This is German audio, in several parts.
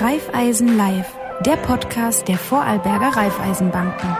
Raiffeisen Live, der Podcast der Vorarlberger Raiffeisenbanken.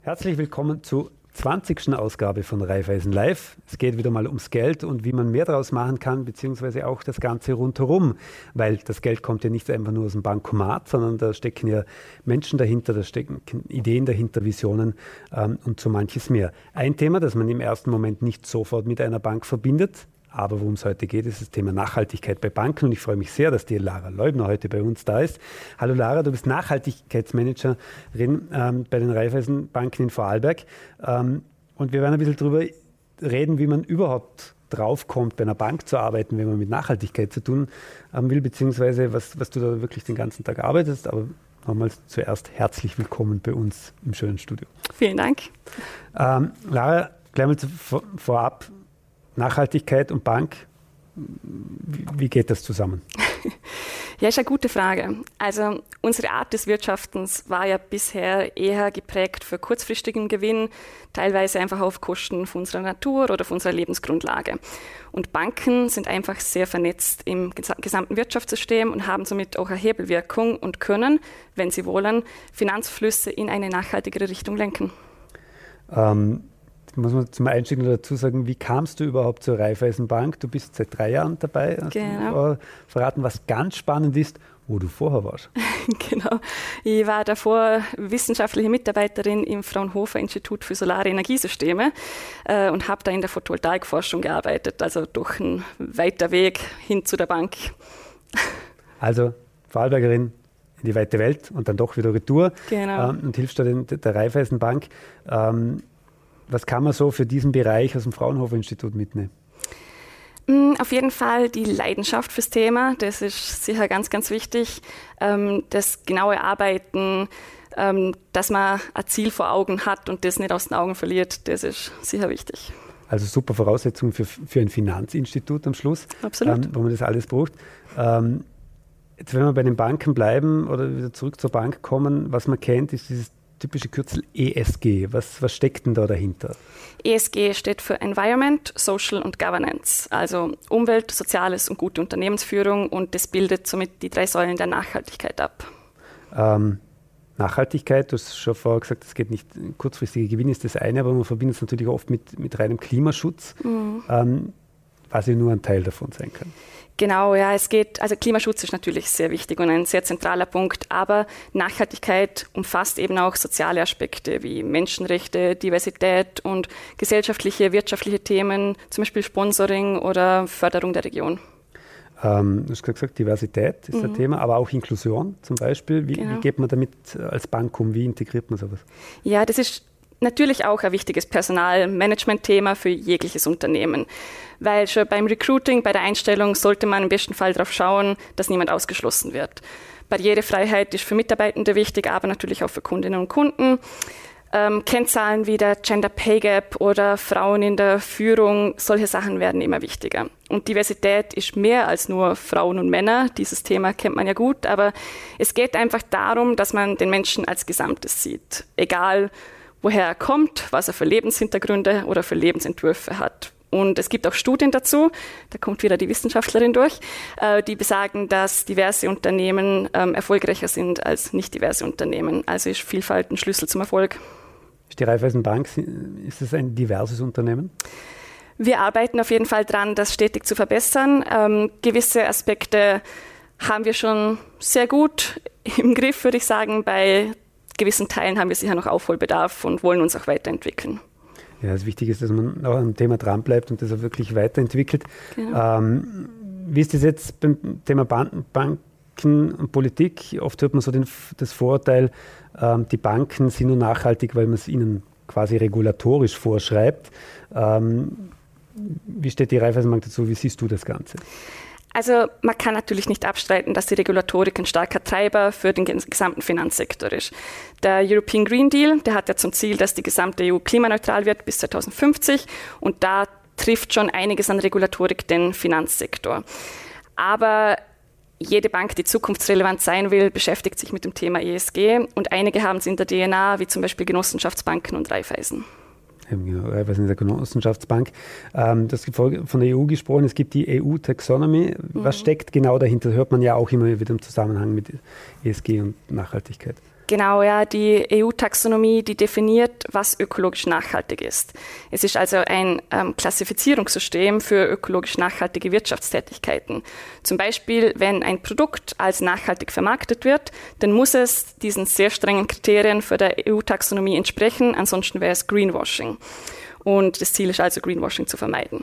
Herzlich willkommen zu 20. Ausgabe von Raiffeisen Live. Es geht wieder mal ums Geld und wie man mehr daraus machen kann, beziehungsweise auch das Ganze rundherum, weil das Geld kommt ja nicht einfach nur aus dem Bankomat, sondern da stecken ja Menschen dahinter, da stecken Ideen dahinter, Visionen ähm, und so manches mehr. Ein Thema, das man im ersten Moment nicht sofort mit einer Bank verbindet, aber worum es heute geht, ist das Thema Nachhaltigkeit bei Banken. Und ich freue mich sehr, dass die Lara Leubner heute bei uns da ist. Hallo Lara, du bist Nachhaltigkeitsmanagerin ähm, bei den Raiffeisenbanken in Vorarlberg. Ähm, und wir werden ein bisschen darüber reden, wie man überhaupt draufkommt, bei einer Bank zu arbeiten, wenn man mit Nachhaltigkeit zu tun haben will, beziehungsweise was, was du da wirklich den ganzen Tag arbeitest. Aber nochmals zuerst herzlich willkommen bei uns im schönen Studio. Vielen Dank. Ähm, Lara, gleich mal zu, vor, vorab, Nachhaltigkeit und Bank, wie geht das zusammen? Ja, ist eine gute Frage. Also unsere Art des Wirtschaftens war ja bisher eher geprägt für kurzfristigen Gewinn, teilweise einfach auf Kosten von unserer Natur oder von unserer Lebensgrundlage. Und Banken sind einfach sehr vernetzt im gesamten Wirtschaftssystem und haben somit auch eine Hebelwirkung und können, wenn sie wollen, Finanzflüsse in eine nachhaltigere Richtung lenken. Ähm, muss man zum Einstieg noch dazu sagen, wie kamst du überhaupt zur Raiffeisenbank? Du bist seit drei Jahren dabei. Genau. Verraten, was ganz spannend ist, wo du vorher warst. genau. Ich war davor wissenschaftliche Mitarbeiterin im Fraunhofer Institut für Solare Energiesysteme äh, und habe da in der Photovoltaikforschung gearbeitet, also durch einen weiter Weg hin zu der Bank. also Vorarlbergerin in die weite Welt und dann doch wieder Retour genau. ähm, und hilfst da den, der Raiffeisenbank. Ähm, was kann man so für diesen Bereich aus dem Fraunhofer Institut mitnehmen? Mm, auf jeden Fall die Leidenschaft fürs Thema, das ist sicher ganz, ganz wichtig. Ähm, das genaue Arbeiten, ähm, dass man ein Ziel vor Augen hat und das nicht aus den Augen verliert, das ist sicher wichtig. Also super Voraussetzung für, für ein Finanzinstitut am Schluss, Absolut. Ähm, wo man das alles braucht. jetzt, wenn wir bei den Banken bleiben oder wieder zurück zur Bank kommen, was man kennt, ist dieses typische Kürzel ESG. Was, was steckt denn da dahinter? ESG steht für Environment, Social und Governance, also Umwelt, Soziales und gute Unternehmensführung und das bildet somit die drei Säulen der Nachhaltigkeit ab. Ähm, Nachhaltigkeit, du hast schon vorher gesagt, es geht nicht, kurzfristiger Gewinn ist das eine, aber man verbindet es natürlich oft mit, mit reinem Klimaschutz, mhm. ähm, ja nur ein Teil davon sein kann. Genau, ja, es geht, also Klimaschutz ist natürlich sehr wichtig und ein sehr zentraler Punkt, aber Nachhaltigkeit umfasst eben auch soziale Aspekte wie Menschenrechte, Diversität und gesellschaftliche, wirtschaftliche Themen, zum Beispiel Sponsoring oder Förderung der Region. Ähm, du hast gesagt, Diversität ist mhm. ein Thema, aber auch Inklusion zum Beispiel. Wie, genau. wie geht man damit als Bank um? Wie integriert man sowas? Ja, das ist natürlich auch ein wichtiges Personalmanagement-Thema für jegliches Unternehmen. Weil schon beim Recruiting, bei der Einstellung sollte man im besten Fall darauf schauen, dass niemand ausgeschlossen wird. Barrierefreiheit ist für Mitarbeitende wichtig, aber natürlich auch für Kundinnen und Kunden. Ähm, Kennzahlen wie der Gender Pay Gap oder Frauen in der Führung, solche Sachen werden immer wichtiger. Und Diversität ist mehr als nur Frauen und Männer. Dieses Thema kennt man ja gut, aber es geht einfach darum, dass man den Menschen als Gesamtes sieht. Egal, woher er kommt, was er für Lebenshintergründe oder für Lebensentwürfe hat. Und es gibt auch Studien dazu, da kommt wieder die Wissenschaftlerin durch, äh, die besagen, dass diverse Unternehmen ähm, erfolgreicher sind als nicht diverse Unternehmen. Also ist Vielfalt ein Schlüssel zum Erfolg. Ist die Raiffeisenbank, ist es ein diverses Unternehmen? Wir arbeiten auf jeden Fall dran, das stetig zu verbessern. Ähm, gewisse Aspekte haben wir schon sehr gut im Griff, würde ich sagen. Bei gewissen Teilen haben wir sicher noch Aufholbedarf und wollen uns auch weiterentwickeln. Ja, das Wichtige ist, dass man auch am Thema dranbleibt und das auch wirklich weiterentwickelt. Genau. Ähm, wie ist das jetzt beim Thema Ban Banken und Politik? Oft hört man so den, das Vorurteil, ähm, die Banken sind nur nachhaltig, weil man es ihnen quasi regulatorisch vorschreibt. Ähm, wie steht die Raiffeisenbank dazu? Wie siehst du das Ganze? Also man kann natürlich nicht abstreiten, dass die Regulatorik ein starker Treiber für den gesamten Finanzsektor ist. Der European Green Deal, der hat ja zum Ziel, dass die gesamte EU klimaneutral wird bis 2050 und da trifft schon einiges an Regulatorik den Finanzsektor. Aber jede Bank, die zukunftsrelevant sein will, beschäftigt sich mit dem Thema ESG und einige haben es in der DNA, wie zum Beispiel Genossenschaftsbanken und Raiffeisen. Raiffeisen in der Genossenschaftsbank. Ähm, das von der EU gesprochen, es gibt die EU-Taxonomy. Was mhm. steckt genau dahinter? Hört man ja auch immer wieder im Zusammenhang mit ESG und Nachhaltigkeit. Genau, ja, die EU-Taxonomie, die definiert, was ökologisch nachhaltig ist. Es ist also ein ähm, Klassifizierungssystem für ökologisch nachhaltige Wirtschaftstätigkeiten. Zum Beispiel, wenn ein Produkt als nachhaltig vermarktet wird, dann muss es diesen sehr strengen Kriterien für der EU-Taxonomie entsprechen, ansonsten wäre es Greenwashing. Und das Ziel ist also, Greenwashing zu vermeiden.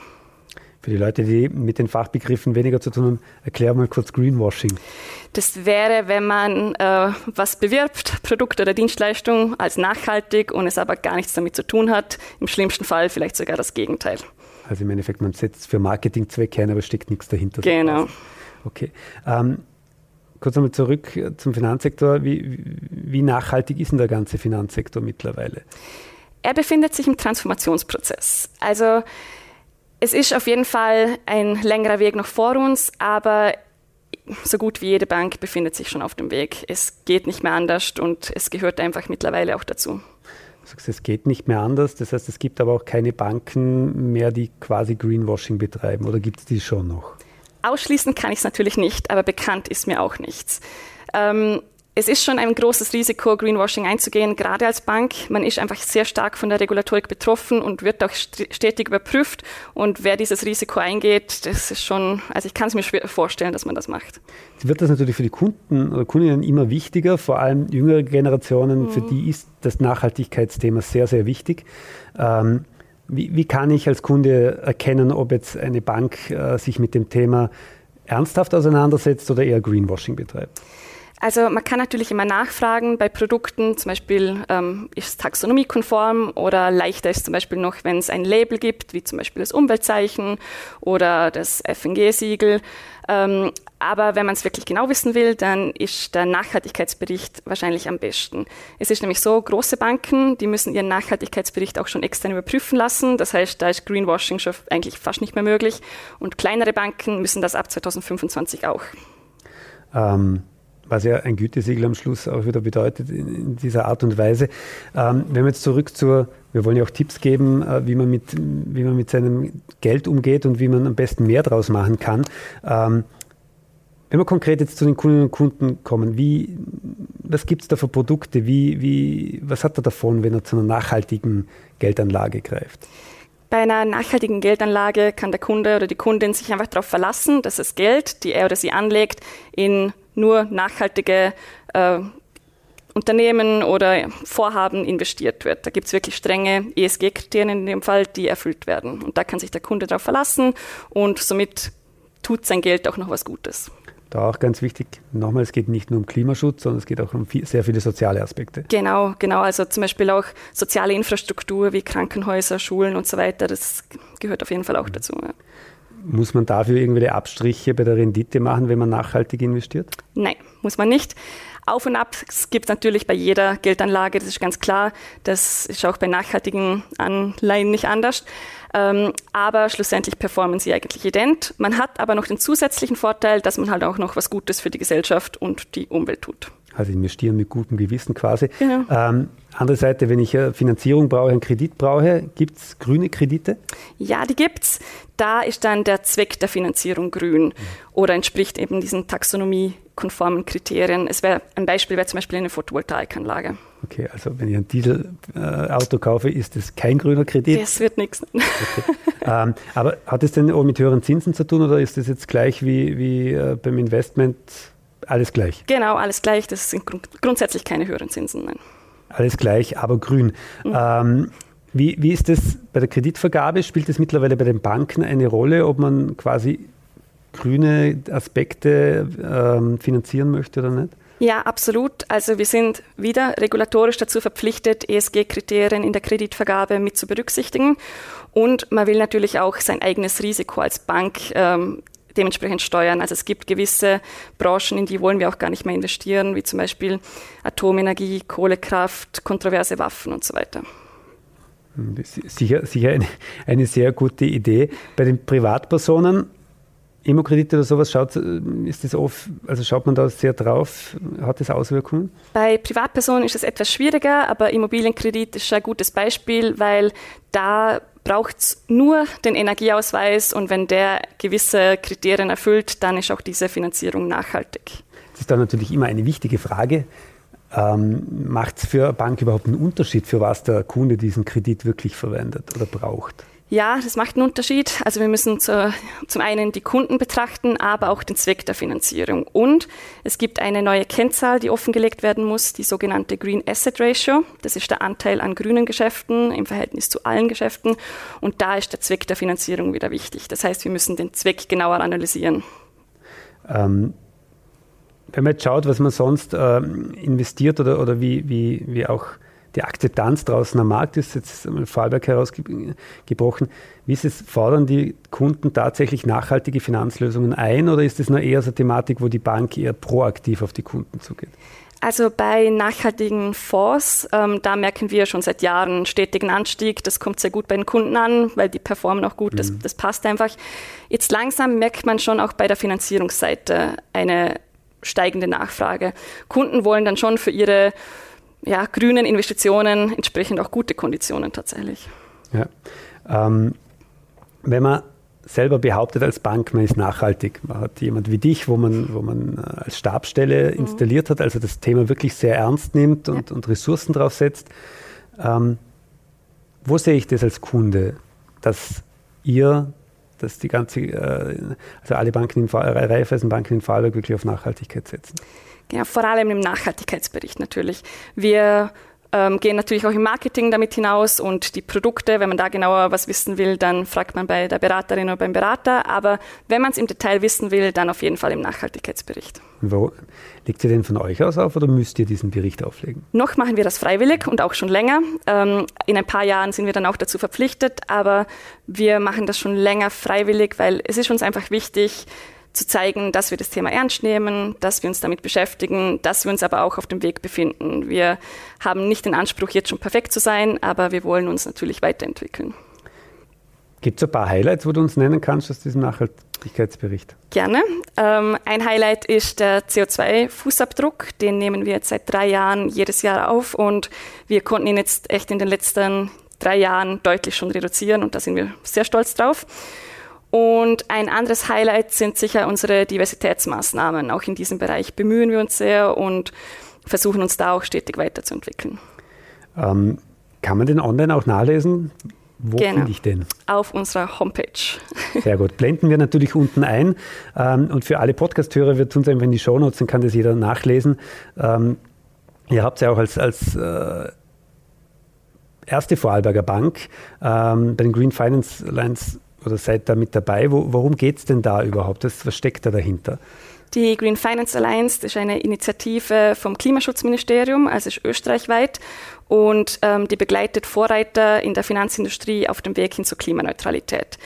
Für die Leute, die mit den Fachbegriffen weniger zu tun haben, erklär mal kurz Greenwashing. Das wäre, wenn man äh, was bewirbt, Produkt oder Dienstleistung als nachhaltig und es aber gar nichts damit zu tun hat. Im schlimmsten Fall vielleicht sogar das Gegenteil. Also im Endeffekt, man setzt für Marketingzwecke ein, aber steckt nichts dahinter. Genau. Okay. Ähm, kurz einmal zurück zum Finanzsektor. Wie, wie nachhaltig ist denn der ganze Finanzsektor mittlerweile? Er befindet sich im Transformationsprozess. Also es ist auf jeden Fall ein längerer Weg noch vor uns, aber so gut wie jede Bank befindet sich schon auf dem Weg. Es geht nicht mehr anders und es gehört einfach mittlerweile auch dazu. Du sagst, es geht nicht mehr anders. Das heißt, es gibt aber auch keine Banken mehr, die quasi Greenwashing betreiben. Oder gibt es die schon noch? Ausschließen kann ich es natürlich nicht, aber bekannt ist mir auch nichts. Ähm, es ist schon ein großes Risiko, Greenwashing einzugehen, gerade als Bank. Man ist einfach sehr stark von der Regulatorik betroffen und wird auch stetig überprüft. Und wer dieses Risiko eingeht, das ist schon, also ich kann es mir schwer vorstellen, dass man das macht. Jetzt wird das natürlich für die Kunden oder Kundinnen immer wichtiger, vor allem jüngere Generationen, mhm. für die ist das Nachhaltigkeitsthema sehr, sehr wichtig. Ähm, wie, wie, kann ich als Kunde erkennen, ob jetzt eine Bank äh, sich mit dem Thema ernsthaft auseinandersetzt oder eher Greenwashing betreibt? Also man kann natürlich immer nachfragen bei Produkten, zum Beispiel ähm, ist es taxonomiekonform oder leichter ist zum Beispiel noch, wenn es ein Label gibt, wie zum Beispiel das Umweltzeichen oder das FNG-Siegel. Ähm, aber wenn man es wirklich genau wissen will, dann ist der Nachhaltigkeitsbericht wahrscheinlich am besten. Es ist nämlich so, große Banken, die müssen ihren Nachhaltigkeitsbericht auch schon extern überprüfen lassen. Das heißt, da ist Greenwashing schon eigentlich fast nicht mehr möglich. Und kleinere Banken müssen das ab 2025 auch. Ähm was ja ein Gütesiegel am Schluss auch wieder bedeutet in, dieser Art und Weise. Ähm, wenn wir jetzt zurück zur, wir wollen ja auch Tipps geben, äh, wie, man mit, wie man mit seinem Geld umgeht und wie man am besten mehr draus machen kann. Ähm, wenn wir konkret jetzt zu den Kundinnen und Kunden kommen, wie, was gibt es da für Produkte? Wie, wie, was hat er davon, wenn er zu einer nachhaltigen Geldanlage greift? Bei einer nachhaltigen Geldanlage kann der Kunde oder die Kundin sich einfach darauf verlassen, dass das Geld, die er oder sie anlegt, in nur nachhaltige äh, Unternehmen oder Vorhaben investiert wird. Da gibt es wirklich strenge ESG-Kriterien in dem Fall, die erfüllt werden. Und da kann sich der Kunde darauf verlassen und somit tut sein Geld auch noch was Gutes. Da auch ganz wichtig, nochmal, es geht nicht nur um Klimaschutz, sondern es geht auch um viel, sehr viele soziale Aspekte. Genau, genau. Also zum Beispiel auch soziale Infrastruktur wie Krankenhäuser, Schulen und so weiter, das gehört auf jeden Fall auch mhm. dazu. Ja. Muss man dafür irgendwelche Abstriche bei der Rendite machen, wenn man nachhaltig investiert? Nein, muss man nicht. Auf und ab gibt es natürlich bei jeder Geldanlage, das ist ganz klar. Das ist auch bei nachhaltigen Anleihen nicht anders. Ähm, aber schlussendlich performen sie eigentlich ident. Man hat aber noch den zusätzlichen Vorteil, dass man halt auch noch was Gutes für die Gesellschaft und die Umwelt tut. Also investieren mit gutem Gewissen quasi. Genau. Ähm, andere Seite, wenn ich Finanzierung brauche, einen Kredit brauche, gibt es grüne Kredite? Ja, die gibt es. Da ist dann der Zweck der Finanzierung grün mhm. oder entspricht eben diesen taxonomiekonformen Kriterien. Es wäre ein Beispiel wäre zum Beispiel eine Photovoltaikanlage. Okay, also wenn ich ein Dieselauto äh, kaufe, ist das kein grüner Kredit? Das wird nichts. Okay. ähm, aber hat es denn auch mit höheren Zinsen zu tun oder ist das jetzt gleich wie, wie äh, beim Investment alles gleich? Genau, alles gleich. Das sind grund grundsätzlich keine höheren Zinsen. Nein. Alles gleich, aber grün. Mhm. Ähm, wie, wie ist das bei der Kreditvergabe? Spielt es mittlerweile bei den Banken eine Rolle, ob man quasi grüne Aspekte ähm, finanzieren möchte oder nicht? Ja, absolut. Also wir sind wieder regulatorisch dazu verpflichtet, ESG-Kriterien in der Kreditvergabe mit zu berücksichtigen. Und man will natürlich auch sein eigenes Risiko als Bank ähm, dementsprechend steuern. Also es gibt gewisse Branchen, in die wollen wir auch gar nicht mehr investieren, wie zum Beispiel Atomenergie, Kohlekraft, kontroverse Waffen und so weiter. Sicher, sicher eine, eine sehr gute Idee. Bei den Privatpersonen Immokredite oder sowas, schaut, ist das oft, also schaut man da sehr drauf? Hat das Auswirkungen? Bei Privatpersonen ist es etwas schwieriger, aber Immobilienkredit ist ein gutes Beispiel, weil da braucht es nur den Energieausweis und wenn der gewisse Kriterien erfüllt, dann ist auch diese Finanzierung nachhaltig. Das ist dann natürlich immer eine wichtige Frage. Ähm, Macht es für eine Bank überhaupt einen Unterschied, für was der Kunde diesen Kredit wirklich verwendet oder braucht? Ja, das macht einen Unterschied. Also wir müssen zu, zum einen die Kunden betrachten, aber auch den Zweck der Finanzierung. Und es gibt eine neue Kennzahl, die offengelegt werden muss, die sogenannte Green Asset Ratio. Das ist der Anteil an grünen Geschäften im Verhältnis zu allen Geschäften. Und da ist der Zweck der Finanzierung wieder wichtig. Das heißt, wir müssen den Zweck genauer analysieren. Ähm, wenn man jetzt schaut, was man sonst äh, investiert oder, oder wie, wie, wie auch die Akzeptanz draußen am Markt ist, jetzt einmal Vorarlberg herausgebrochen. Wie ist es, fordern die Kunden tatsächlich nachhaltige Finanzlösungen ein oder ist es nur eher so eine Thematik, wo die Bank eher proaktiv auf die Kunden zugeht? Also bei nachhaltigen Fonds, ähm, da merken wir schon seit Jahren stetigen Anstieg. Das kommt sehr gut bei den Kunden an, weil die performen auch gut. Das, mhm. das passt einfach. Jetzt langsam merkt man schon auch bei der Finanzierungsseite eine steigende Nachfrage. Kunden wollen dann schon für ihre ja, grünen Investitionen entsprechend auch gute Konditionen tatsächlich. Ja. Ähm, wenn man selber behauptet als Bank, man ist nachhaltig. Man hat jemand wie dich, wo man, wo man äh, als Stabsstelle mhm. installiert hat, also das Thema wirklich sehr ernst nimmt und, ja. und Ressourcen drauf setzt. Ähm, wo sehe ich das als Kunde, dass ihr, dass die ganze, äh, also alle Banken in Raiffeisenbanken in Vorarlberg wirklich auf Nachhaltigkeit setzen? Ja, vor allem im Nachhaltigkeitsbericht natürlich. Wir ähm, gehen natürlich auch im Marketing damit hinaus und die Produkte, wenn man da genauer was wissen will, dann fragt man bei der Beraterin oder beim Berater. Aber wenn man es im Detail wissen will, dann auf jeden Fall im Nachhaltigkeitsbericht. Wo legt ihr den von euch aus auf oder müsst ihr diesen Bericht auflegen? Noch machen wir das freiwillig und auch schon länger. Ähm, in ein paar Jahren sind wir dann auch dazu verpflichtet, aber wir machen das schon länger freiwillig, weil es ist uns einfach wichtig, zu zeigen, dass wir das Thema ernst nehmen, dass wir uns damit beschäftigen, dass wir uns aber auch auf dem Weg befinden. Wir haben nicht den Anspruch, jetzt schon perfekt zu sein, aber wir wollen uns natürlich weiterentwickeln. Gibt es ein paar Highlights, wo du uns nennen kannst aus diesem Nachhaltigkeitsbericht? Gerne. Ähm, ein Highlight ist der CO2-Fußabdruck. Den nehmen wir jetzt seit drei Jahren jedes Jahr auf und wir konnten ihn jetzt echt in den letzten drei Jahren deutlich schon reduzieren und da sind wir sehr stolz drauf. Und ein anderes Highlight sind sicher unsere Diversitätsmaßnahmen. Auch in diesem Bereich bemühen wir uns sehr und versuchen uns da auch stetig weiterzuentwickeln. Ähm, kann man den online auch nachlesen? Wo genau. finde ich den? Auf unserer Homepage. Sehr gut. Blenden wir natürlich unten ein. Ähm, und für alle Podcast-Hörer, wir tun es einfach in die Shownotes, dann kann das jeder nachlesen. Ähm, ihr habt ja auch als, als äh, erste Vorarlberger Bank ähm, bei den Green Finance Lines oder seid da mit dabei. Wo, worum geht es denn da überhaupt? Was, was steckt da dahinter? Die Green Finance Alliance ist eine Initiative vom Klimaschutzministerium, also ist österreichweit und ähm, die begleitet Vorreiter in der Finanzindustrie auf dem Weg hin zur Klimaneutralität.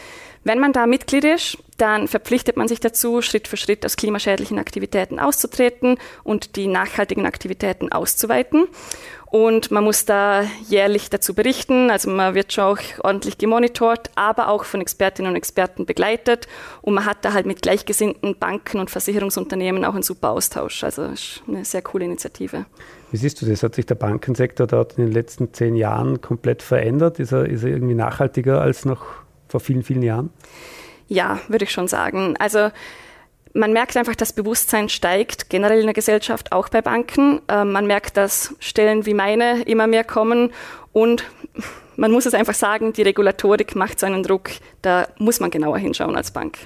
Wenn man da Mitglied ist, dann verpflichtet man sich dazu, Schritt für Schritt aus klimaschädlichen Aktivitäten auszutreten und die nachhaltigen Aktivitäten auszuweiten. Und man muss da jährlich dazu berichten. Also man wird schon auch ordentlich gemonitort, aber auch von Expertinnen und Experten begleitet. Und man hat da halt mit gleichgesinnten Banken und Versicherungsunternehmen auch einen super Austausch. Also ist eine sehr coole Initiative. Wie siehst du das? Hat sich der Bankensektor dort in den letzten zehn Jahren komplett verändert? Ist er, ist er irgendwie nachhaltiger als noch vor vielen, vielen Jahren? Ja, würde ich schon sagen. Also man merkt einfach, das Bewusstsein steigt generell in der Gesellschaft, auch bei Banken. Ähm, man merkt, dass Stellen wie meine immer mehr kommen und man muss es einfach sagen, die Regulatorik macht so einen Druck, da muss man genauer hinschauen als Bank.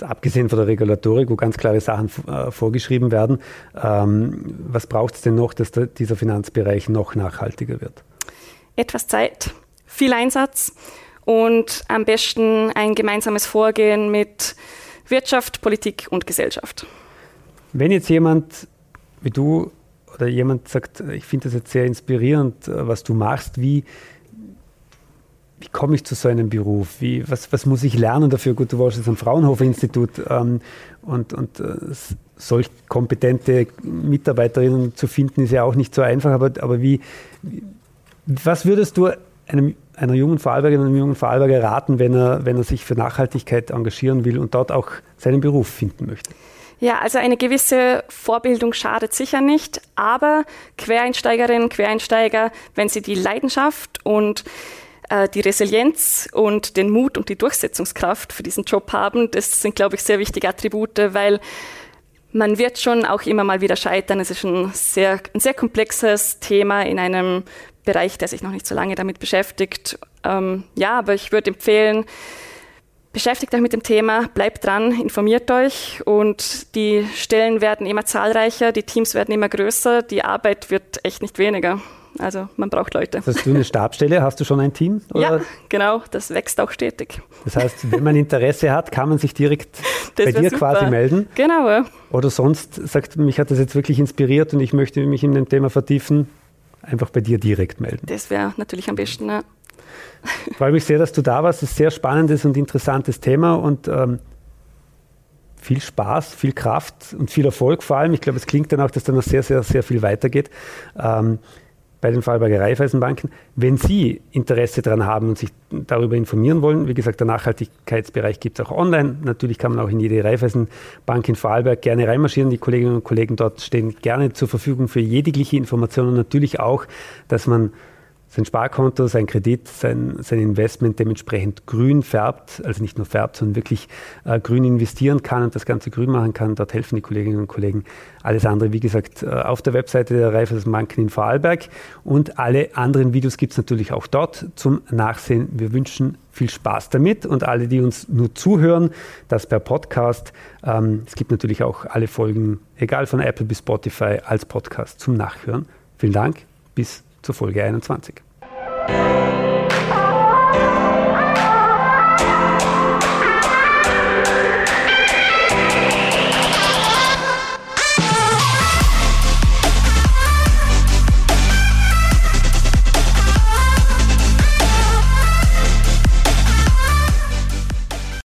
Abgesehen von der Regulatorik, wo ganz klare Sachen äh, vorgeschrieben werden, ähm, was braucht es denn noch, dass der, dieser Finanzbereich noch nachhaltiger wird? Etwas Zeit, viel Einsatz und am besten ein gemeinsames Vorgehen mit Wirtschaft, Politik und Gesellschaft. Wenn jetzt jemand wie du oder jemand sagt, ich finde das jetzt sehr inspirierend, äh, was du machst, wie, wie komme ich zu so einem Beruf? Wie, was, was muss ich lernen dafür? Gut, du warst jetzt am Fraunhofer-Institut ähm, und, und äh, solch kompetente Mitarbeiterinnen zu finden, ist ja auch nicht so einfach, aber, aber wie, was würdest du einem einer jungen Vorarlbergerin, einem jungen Vorarlberger raten, wenn er, wenn er sich für Nachhaltigkeit engagieren will und dort auch seinen Beruf finden möchte? Ja, also eine gewisse Vorbildung schadet sicher nicht, aber Quereinsteigerinnen, Quereinsteiger, wenn sie die Leidenschaft und äh, die Resilienz und den Mut und die Durchsetzungskraft für diesen Job haben, das sind, glaube ich, sehr wichtige Attribute, weil man wird schon auch immer mal wieder scheitern. Es ist ein sehr, ein sehr komplexes Thema in einem Bereich, der sich noch nicht so lange damit beschäftigt. Ähm, ja, aber ich würde empfehlen, beschäftigt euch mit dem Thema, bleibt dran, informiert euch und die Stellen werden immer zahlreicher, die Teams werden immer größer, die Arbeit wird echt nicht weniger. Also man braucht Leute. Hast du eine Stabstelle? Hast du schon ein Team? Oder? Ja, genau. Das wächst auch stetig. Das heißt, wenn man Interesse hat, kann man sich direkt das bei dir super. quasi melden. Genau. Ja. Oder sonst sagt, mich hat das jetzt wirklich inspiriert und ich möchte mich in dem Thema vertiefen, einfach bei dir direkt melden. Das wäre natürlich am besten. Ich freue mich sehr, dass du da warst. Das ist ein sehr spannendes und interessantes Thema und ähm, viel Spaß, viel Kraft und viel Erfolg vor allem. Ich glaube, es klingt dann auch, dass da noch sehr, sehr, sehr viel weitergeht. Ähm, bei den Vorarlberger Raiffeisenbanken. Wenn Sie Interesse daran haben und sich darüber informieren wollen, wie gesagt, der Nachhaltigkeitsbereich gibt es auch online. Natürlich kann man auch in jede Raiffeisenbank in Vorarlberg gerne reinmarschieren. Die Kolleginnen und Kollegen dort stehen gerne zur Verfügung für jegliche Informationen. Natürlich auch, dass man sein Sparkonto, sein Kredit, sein, sein Investment dementsprechend grün färbt, also nicht nur färbt, sondern wirklich äh, grün investieren kann und das Ganze grün machen kann. Dort helfen die Kolleginnen und Kollegen. Alles andere, wie gesagt, äh, auf der Webseite der Raiffeisenbanken in Vorarlberg und alle anderen Videos gibt es natürlich auch dort zum Nachsehen. Wir wünschen viel Spaß damit und alle, die uns nur zuhören, das per Podcast. Ähm, es gibt natürlich auch alle Folgen, egal von Apple bis Spotify, als Podcast zum Nachhören. Vielen Dank, bis zur Folge 21.